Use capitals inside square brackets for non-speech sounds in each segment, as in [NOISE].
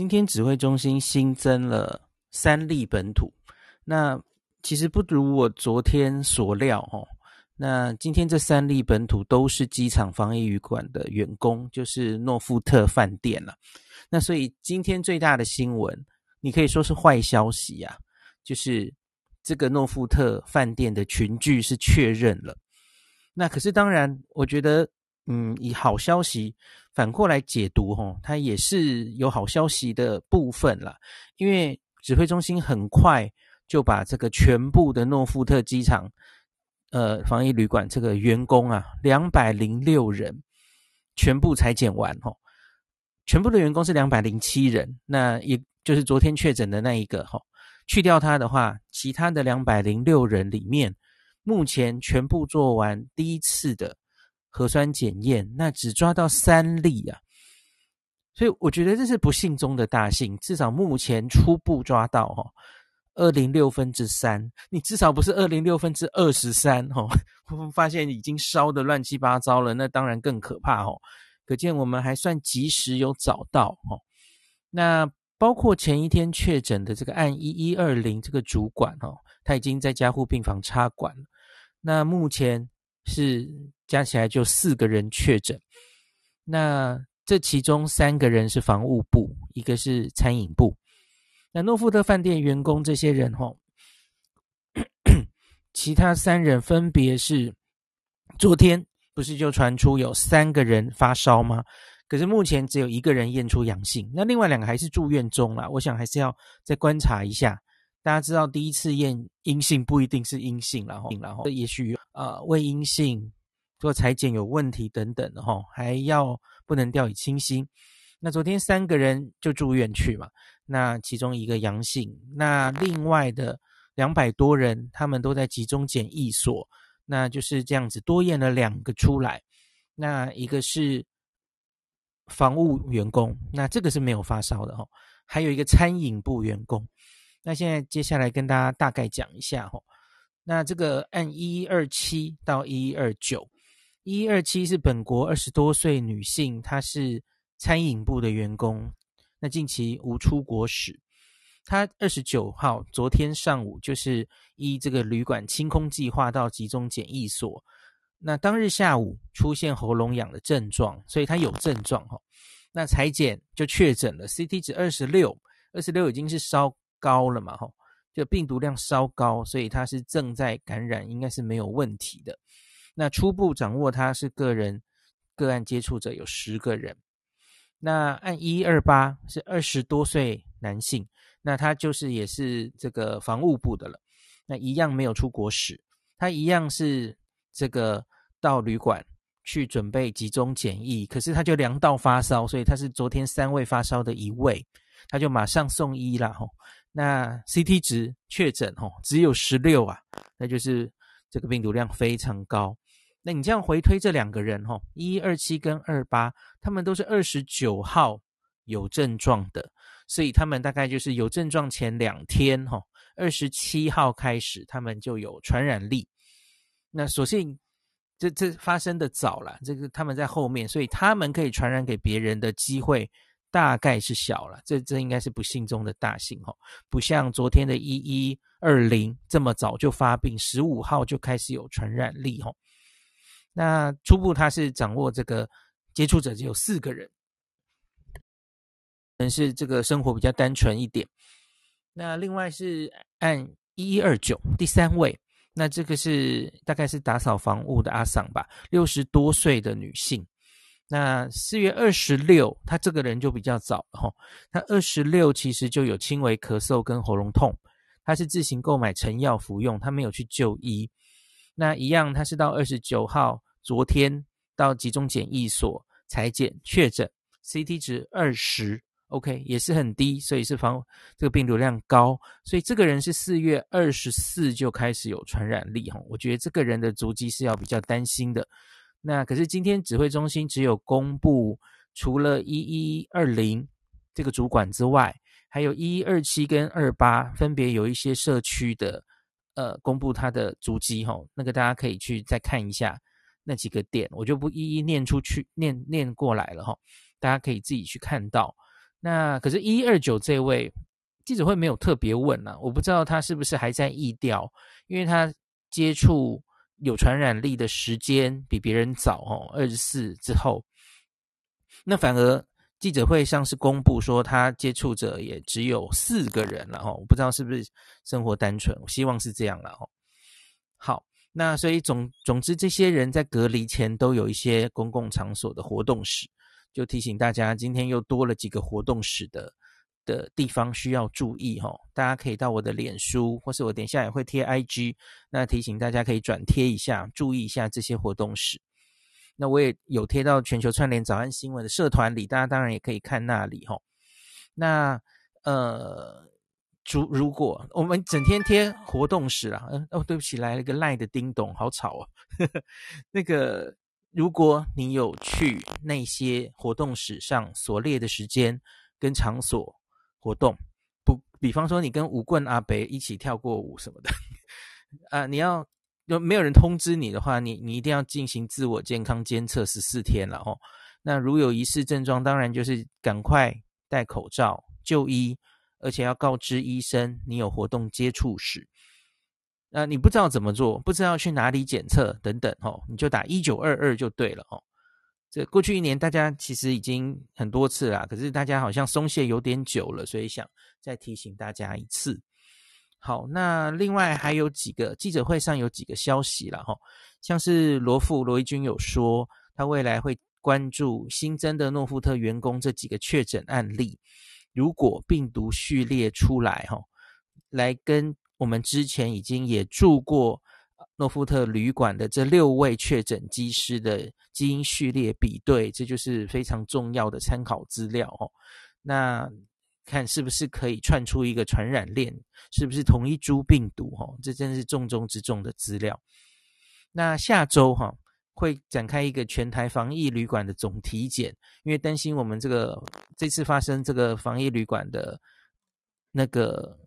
今天指挥中心新增了三例本土，那其实不如我昨天所料哦。那今天这三例本土都是机场防疫旅馆的员工，就是诺富特饭店了。那所以今天最大的新闻，你可以说是坏消息呀、啊，就是这个诺富特饭店的群聚是确认了。那可是当然，我觉得，嗯，以好消息反过来解读，吼，它也是有好消息的部分啦。因为指挥中心很快就把这个全部的诺富特机场。呃，防疫旅馆这个员工啊，两百零六人全部裁剪完吼，全部的员工是两百零七人，那也就是昨天确诊的那一个吼，去掉他的话，其他的两百零六人里面，目前全部做完第一次的核酸检验，那只抓到三例啊，所以我觉得这是不幸中的大幸，至少目前初步抓到哦。二零六分之三，你至少不是二零六分之二十三哦。[LAUGHS] 发现已经烧得乱七八糟了，那当然更可怕哦。可见我们还算及时有找到哦。那包括前一天确诊的这个案一一二零这个主管哦，他已经在加护病房插管。那目前是加起来就四个人确诊。那这其中三个人是防务部，一个是餐饮部。那诺富特饭店员工这些人吼，[CLEARS THROAT] 其他三人分别是，昨天不是就传出有三个人发烧吗？可是目前只有一个人验出阳性，那另外两个还是住院中啦。我想还是要再观察一下。大家知道第一次验阴性不一定是阴性，然后然后也许呃未阴性做裁剪有问题等等的哈，还要不能掉以轻心。那昨天三个人就住院去嘛，那其中一个阳性，那另外的两百多人他们都在集中检疫所，那就是这样子多验了两个出来，那一个是防务员工，那这个是没有发烧的哈，还有一个餐饮部员工，那现在接下来跟大家大概讲一下哈，那这个按一一二七到一一二九，一一二七是本国二十多岁女性，她是。餐饮部的员工，那近期无出国史。他二十九号昨天上午就是依这个旅馆清空计划到集中检疫所。那当日下午出现喉咙痒的症状，所以他有症状哈。那采检就确诊了，CT 值二十六，二十六已经是烧高了嘛哈，就病毒量稍高，所以他是正在感染，应该是没有问题的。那初步掌握他是个人个案接触者有十个人。那按一二八是二十多岁男性，那他就是也是这个防务部的了，那一样没有出国史，他一样是这个到旅馆去准备集中检疫，可是他就量到发烧，所以他是昨天三位发烧的一位，他就马上送医了吼。那 CT 值确诊吼只有十六啊，那就是这个病毒量非常高。那你这样回推这两个人哈，一一二七跟二八，他们都是二十九号有症状的，所以他们大概就是有症状前两天哈，二十七号开始他们就有传染力。那所幸这这发生的早了，这个他们在后面，所以他们可以传染给别人的机会大概是小了。这这应该是不幸中的大幸哈，不像昨天的一一二零这么早就发病，十五号就开始有传染力哈。那初步他是掌握这个接触者只有四个人，可能是这个生活比较单纯一点。那另外是按一一二九第三位，那这个是大概是打扫房屋的阿桑吧，六十多岁的女性。那四月二十六，他这个人就比较早了哈，他二十六其实就有轻微咳嗽跟喉咙痛，他是自行购买成药服用，他没有去就医。那一样，他是到二十九号，昨天到集中检疫所采检确诊，CT 值二十，OK，也是很低，所以是防这个病毒量高，所以这个人是四月二十四就开始有传染力哈，我觉得这个人的足迹是要比较担心的。那可是今天指挥中心只有公布，除了一一二零这个主管之外，还有一一二七跟二八分别有一些社区的。呃，公布他的足迹哈，那个大家可以去再看一下那几个点，我就不一一念出去，念念过来了哈，大家可以自己去看到。那可是，一二九这位记者会没有特别问啊，我不知道他是不是还在疫调，因为他接触有传染力的时间比别人早哦，二十四之后，那反而记者会上是公布说他接触者也只有四个人了哦，我不知道是不是生活单纯，我希望是这样了哦。好，那所以总总之，这些人在隔离前都有一些公共场所的活动史。就提醒大家，今天又多了几个活动史的的地方需要注意哈。大家可以到我的脸书，或是我等一下也会贴 IG，那提醒大家可以转贴一下，注意一下这些活动史。那我也有贴到全球串联早安新闻的社团里，大家当然也可以看那里哈。那呃，如如果我们整天贴活动史啦，嗯哦，对不起，来了个赖的叮咚，好吵哦，[LAUGHS] 那个。如果你有去那些活动史上所列的时间跟场所活动，不，比方说你跟舞棍阿伯一起跳过舞什么的，啊，你要有没有人通知你的话，你你一定要进行自我健康监测十四天了哦。那如有疑似症状，当然就是赶快戴口罩就医，而且要告知医生你有活动接触史。那、你不知道怎么做，不知道去哪里检测等等，吼，你就打一九二二就对了，哦。这过去一年大家其实已经很多次啦，可是大家好像松懈有点久了，所以想再提醒大家一次。好，那另外还有几个记者会上有几个消息了，哈，像是罗富罗一军有说，他未来会关注新增的诺富特员工这几个确诊案例，如果病毒序列出来，哈，来跟。我们之前已经也住过诺富特旅馆的这六位确诊机师的基因序列比对，这就是非常重要的参考资料哦。那看是不是可以串出一个传染链，是不是同一株病毒？哈，这真是重中之重的资料。那下周哈会展开一个全台防疫旅馆的总体检，因为担心我们这个这次发生这个防疫旅馆的那个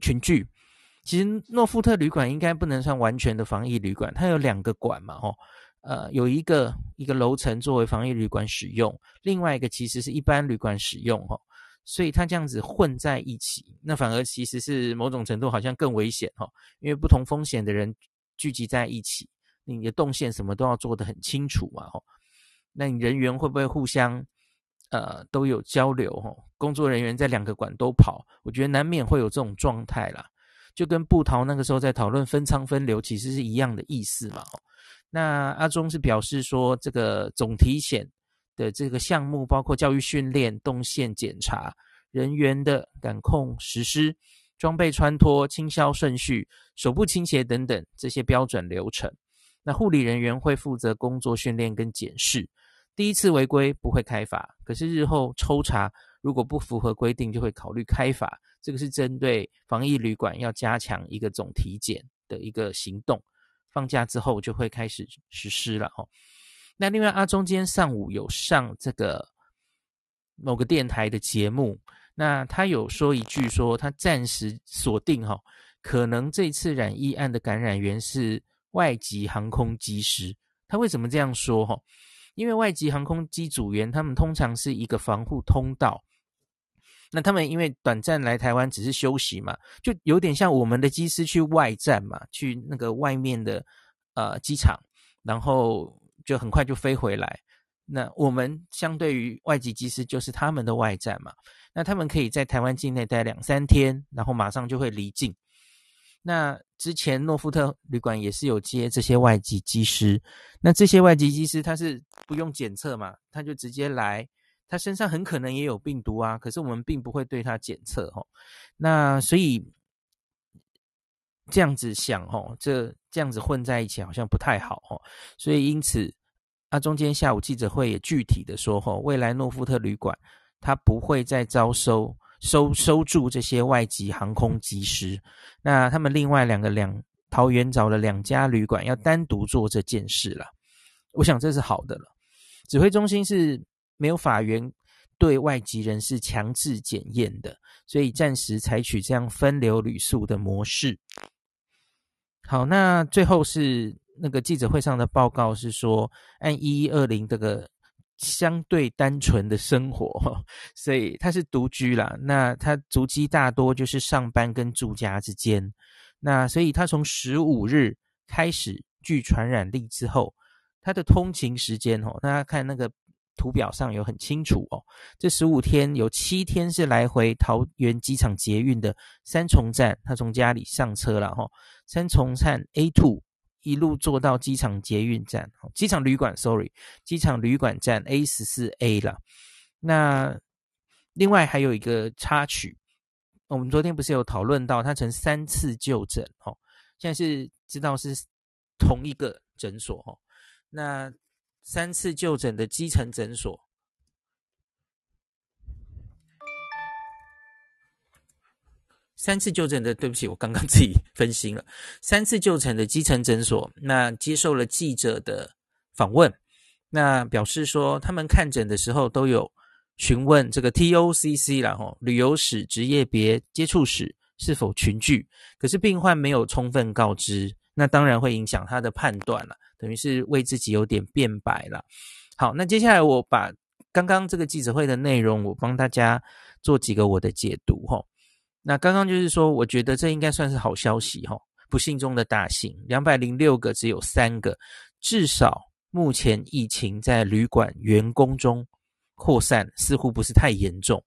群聚。其实诺富特旅馆应该不能算完全的防疫旅馆，它有两个馆嘛，吼，呃，有一个一个楼层作为防疫旅馆使用，另外一个其实是一般旅馆使用，吼，所以它这样子混在一起，那反而其实是某种程度好像更危险，吼，因为不同风险的人聚集在一起，你的动线什么都要做得很清楚嘛，吼，那你人员会不会互相呃都有交流，吼，工作人员在两个馆都跑，我觉得难免会有这种状态啦。就跟布桃那个时候在讨论分仓分流，其实是一样的意思嘛。那阿中是表示说，这个总体检的这个项目包括教育训练、动线检查、人员的感控实施、装备穿脱、清消顺序、手部清洁等等这些标准流程。那护理人员会负责工作训练跟检视，第一次违规不会开罚，可是日后抽查如果不符合规定，就会考虑开罚。这个是针对防疫旅馆要加强一个总体检的一个行动，放假之后就会开始实施了哈。那另外阿中今天上午有上这个某个电台的节目，那他有说一句说他暂时锁定哈，可能这次染疫案的感染源是外籍航空机师。他为什么这样说哈？因为外籍航空机组员他们通常是一个防护通道。那他们因为短暂来台湾只是休息嘛，就有点像我们的机师去外站嘛，去那个外面的呃机场，然后就很快就飞回来。那我们相对于外籍机师就是他们的外站嘛，那他们可以在台湾境内待两三天，然后马上就会离境。那之前诺富特旅馆也是有接这些外籍机师，那这些外籍机师他是不用检测嘛，他就直接来。他身上很可能也有病毒啊，可是我们并不会对他检测齁。那所以这样子想哦，这这样子混在一起好像不太好齁。所以因此，啊中间下午记者会也具体的说齁，未来诺富特旅馆他不会再招收收收住这些外籍航空机师。那他们另外两个两桃园找了两家旅馆要单独做这件事了。我想这是好的了。指挥中心是。没有法院对外籍人士强制检验的，所以暂时采取这样分流旅宿的模式。好，那最后是那个记者会上的报告是说，按一一二零这个相对单纯的生活，所以他是独居啦。那他足迹大多就是上班跟住家之间。那所以他从十五日开始具传染力之后，他的通勤时间哦，大家看那个图表上有很清楚哦。这十五天有七天是来回桃园机场捷运的三重站，他从家里上车了哈，三重站 A two。一路坐到机场捷运站，机场旅馆，sorry，机场旅馆站 A 十四 A 了。那另外还有一个插曲，我们昨天不是有讨论到他曾三次就诊，哦，现在是知道是同一个诊所，哦，那三次就诊的基层诊所。三次就诊的，对不起，我刚刚自己分心了。三次就诊的基层诊所，那接受了记者的访问，那表示说他们看诊的时候都有询问这个 TOCC 然后旅游史、职业别、接触史是否群聚，可是病患没有充分告知，那当然会影响他的判断了，等于是为自己有点辩白了。好，那接下来我把刚刚这个记者会的内容，我帮大家做几个我的解读哈。那刚刚就是说，我觉得这应该算是好消息哈，不幸中的大幸，两百零六个只有三个，至少目前疫情在旅馆员工中扩散似乎不是太严重。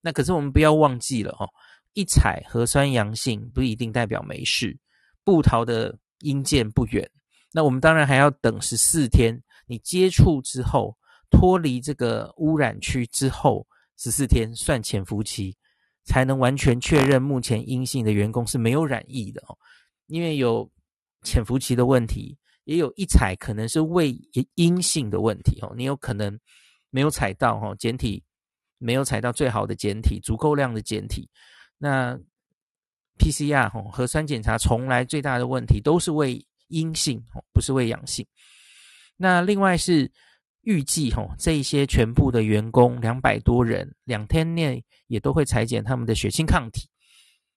那可是我们不要忘记了哈，一采核酸阳性不一定代表没事，部桃的阴间不远。那我们当然还要等十四天，你接触之后脱离这个污染区之后十四天算潜伏期。才能完全确认目前阴性的员工是没有染疫的哦，因为有潜伏期的问题，也有一采可能是未阴性的问题哦，你有可能没有采到哈检体，没有采到最好的检体，足够量的检体。那 PCR 哈核酸检查从来最大的问题都是为阴性，不是为阳性。那另外是。预计哈，这一些全部的员工两百多人，两天内也都会采检他们的血清抗体。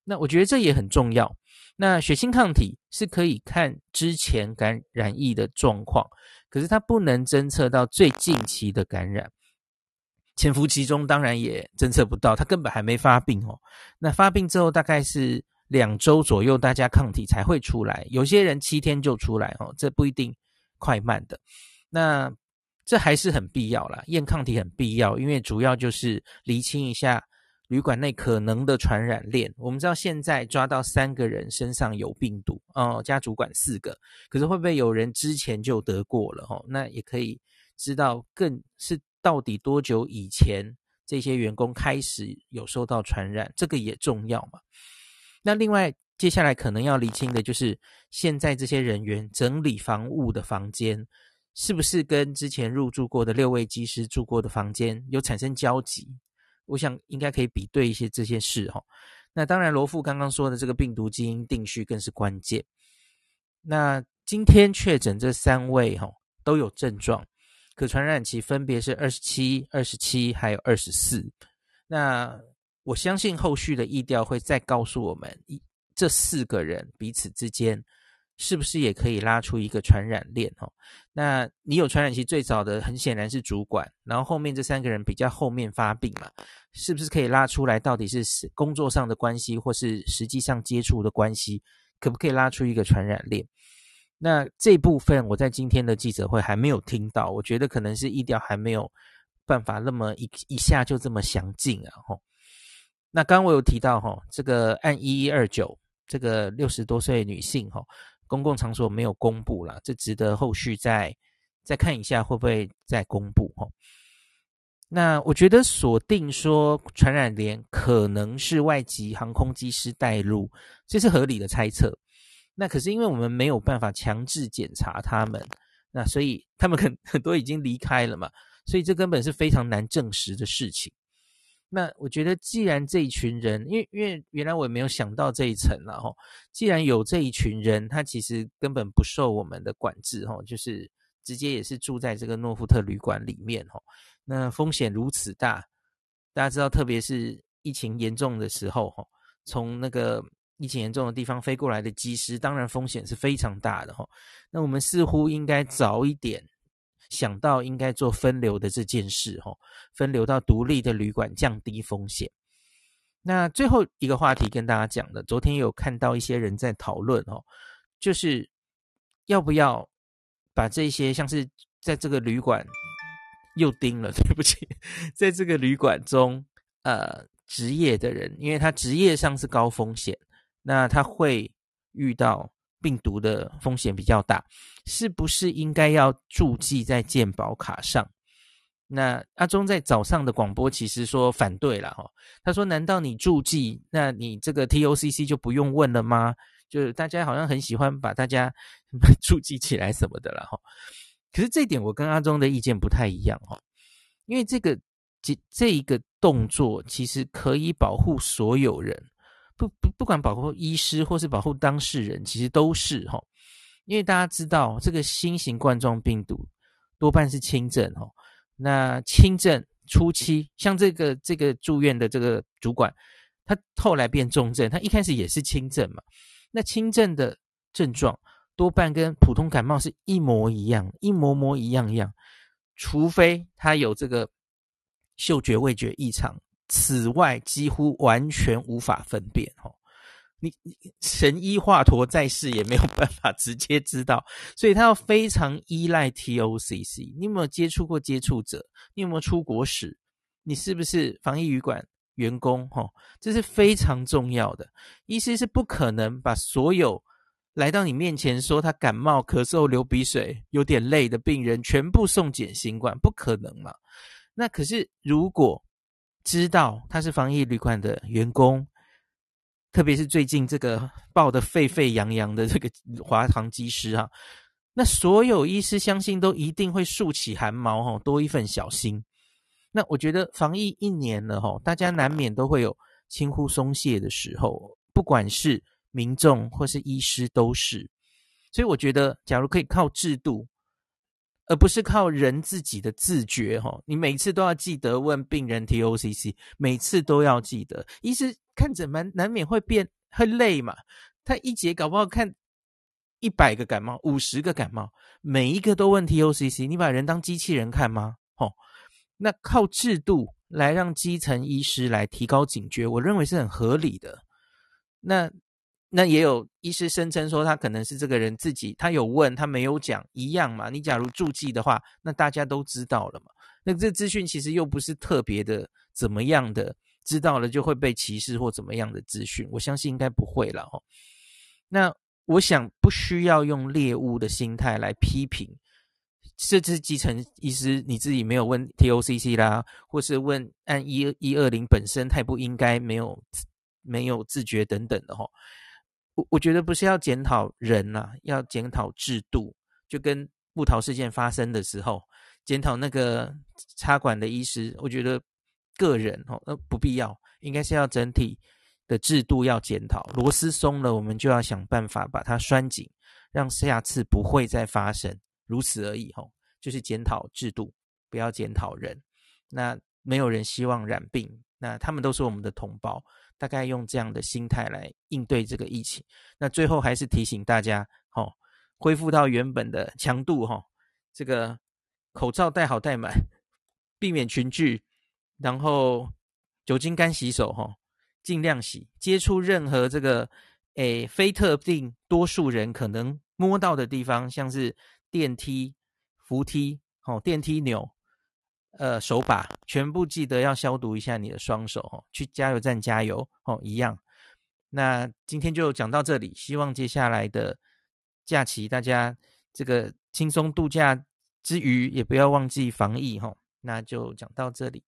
那我觉得这也很重要。那血清抗体是可以看之前感染疫的状况，可是它不能侦测到最近期的感染。潜伏期中当然也侦测不到，他根本还没发病哦。那发病之后大概是两周左右，大家抗体才会出来。有些人七天就出来哦，这不一定快慢的。那这还是很必要啦，验抗体很必要，因为主要就是厘清一下旅馆内可能的传染链。我们知道现在抓到三个人身上有病毒哦，加主管四个，可是会不会有人之前就得过了哦？那也可以知道更是到底多久以前这些员工开始有受到传染，这个也重要嘛。那另外接下来可能要厘清的就是现在这些人员整理房屋的房间。是不是跟之前入住过的六位机师住过的房间有产生交集？我想应该可以比对一些这些事哈。那当然，罗富刚刚说的这个病毒基因定序更是关键。那今天确诊这三位哈都有症状，可传染期分别是二十七、二十七还有二十四。那我相信后续的意调会再告诉我们，这四个人彼此之间。是不是也可以拉出一个传染链？哦，那你有传染期最早的，很显然是主管，然后后面这三个人比较后面发病嘛，是不是可以拉出来？到底是工作上的关系，或是实际上接触的关系，可不可以拉出一个传染链？那这部分我在今天的记者会还没有听到，我觉得可能是意调还没有办法那么一一下就这么详尽啊。吼，那刚刚我有提到哈，这个案一一二九，这个六十多岁女性哈。公共场所没有公布了，这值得后续再再看一下会不会再公布哈。那我觉得锁定说传染链可能是外籍航空机师带入，这是合理的猜测。那可是因为我们没有办法强制检查他们，那所以他们很很多已经离开了嘛，所以这根本是非常难证实的事情。那我觉得，既然这一群人，因为因为原来我也没有想到这一层了哈。既然有这一群人，他其实根本不受我们的管制哈，就是直接也是住在这个诺富特旅馆里面哈。那风险如此大，大家知道，特别是疫情严重的时候哈，从那个疫情严重的地方飞过来的机师，当然风险是非常大的哈。那我们似乎应该早一点想到应该做分流的这件事，吼，分流到独立的旅馆，降低风险。那最后一个话题跟大家讲的，昨天有看到一些人在讨论哦，就是要不要把这些像是在这个旅馆又盯了，[LAUGHS] 对不起，在这个旅馆中，呃，职业的人，因为他职业上是高风险，那他会遇到病毒的风险比较大，是不是应该要注记在健保卡上？那阿忠在早上的广播其实说反对了哈，他说：“难道你注记，那你这个 TOCC 就不用问了吗？就是大家好像很喜欢把大家 [LAUGHS] 注记起来什么的了哈。可是这点我跟阿忠的意见不太一样哈，因为这个这这一个动作其实可以保护所有人，不不不管保护医师或是保护当事人，其实都是哈。因为大家知道这个新型冠状病毒多半是轻症哈。”那轻症初期，像这个这个住院的这个主管，他后来变重症，他一开始也是轻症嘛。那轻症的症状多半跟普通感冒是一模一样，一模模一样样，除非他有这个嗅觉味觉异常，此外几乎完全无法分辨哦。你神医华佗在世也没有办法直接知道，所以他要非常依赖 TOCC。你有没有接触过接触者？你有没有出国史？你是不是防疫旅馆员工？哈，这是非常重要的。医师是不可能把所有来到你面前说他感冒、咳嗽、流鼻水、有点累的病人全部送检新冠，不可能嘛？那可是如果知道他是防疫旅馆的员工。特别是最近这个爆得沸沸扬扬的这个华航机师啊，那所有医师相信都一定会竖起汗毛哈，多一份小心。那我觉得防疫一年了哈，大家难免都会有轻忽松懈的时候，不管是民众或是医师都是。所以我觉得，假如可以靠制度，而不是靠人自己的自觉哈，你每次都要记得问病人 TOCC，每次都要记得医师。看诊蛮难免会变会累嘛，他一节搞不好看一百个感冒，五十个感冒，每一个都问 TOCC，你把人当机器人看吗？哦，那靠制度来让基层医师来提高警觉，我认为是很合理的。那那也有医师声称说他可能是这个人自己，他有问他没有讲一样嘛？你假如注记的话，那大家都知道了嘛？那这资讯其实又不是特别的怎么样的。知道了就会被歧视或怎么样的资讯，我相信应该不会了哦。那我想不需要用猎物的心态来批评，这是基层医师你自己没有问 TOCC 啦，或是问按一一二零本身太不应该没有没有自觉等等的哈。我我觉得不是要检讨人呐、啊，要检讨制度，就跟布桃事件发生的时候检讨那个插管的医师，我觉得。个人哦，那不必要，应该是要整体的制度要检讨。螺丝松了，我们就要想办法把它拴紧，让下次不会再发生，如此而已。吼，就是检讨制度，不要检讨人。那没有人希望染病，那他们都是我们的同胞，大概用这样的心态来应对这个疫情。那最后还是提醒大家，吼，恢复到原本的强度，吼，这个口罩戴好戴满，避免群聚。然后酒精干洗手，哈，尽量洗。接触任何这个诶非特定多数人可能摸到的地方，像是电梯、扶梯、哦电梯钮、呃手把，全部记得要消毒一下你的双手，哦，去加油站加油，哦一样。那今天就讲到这里，希望接下来的假期大家这个轻松度假之余，也不要忘记防疫，哈。那就讲到这里。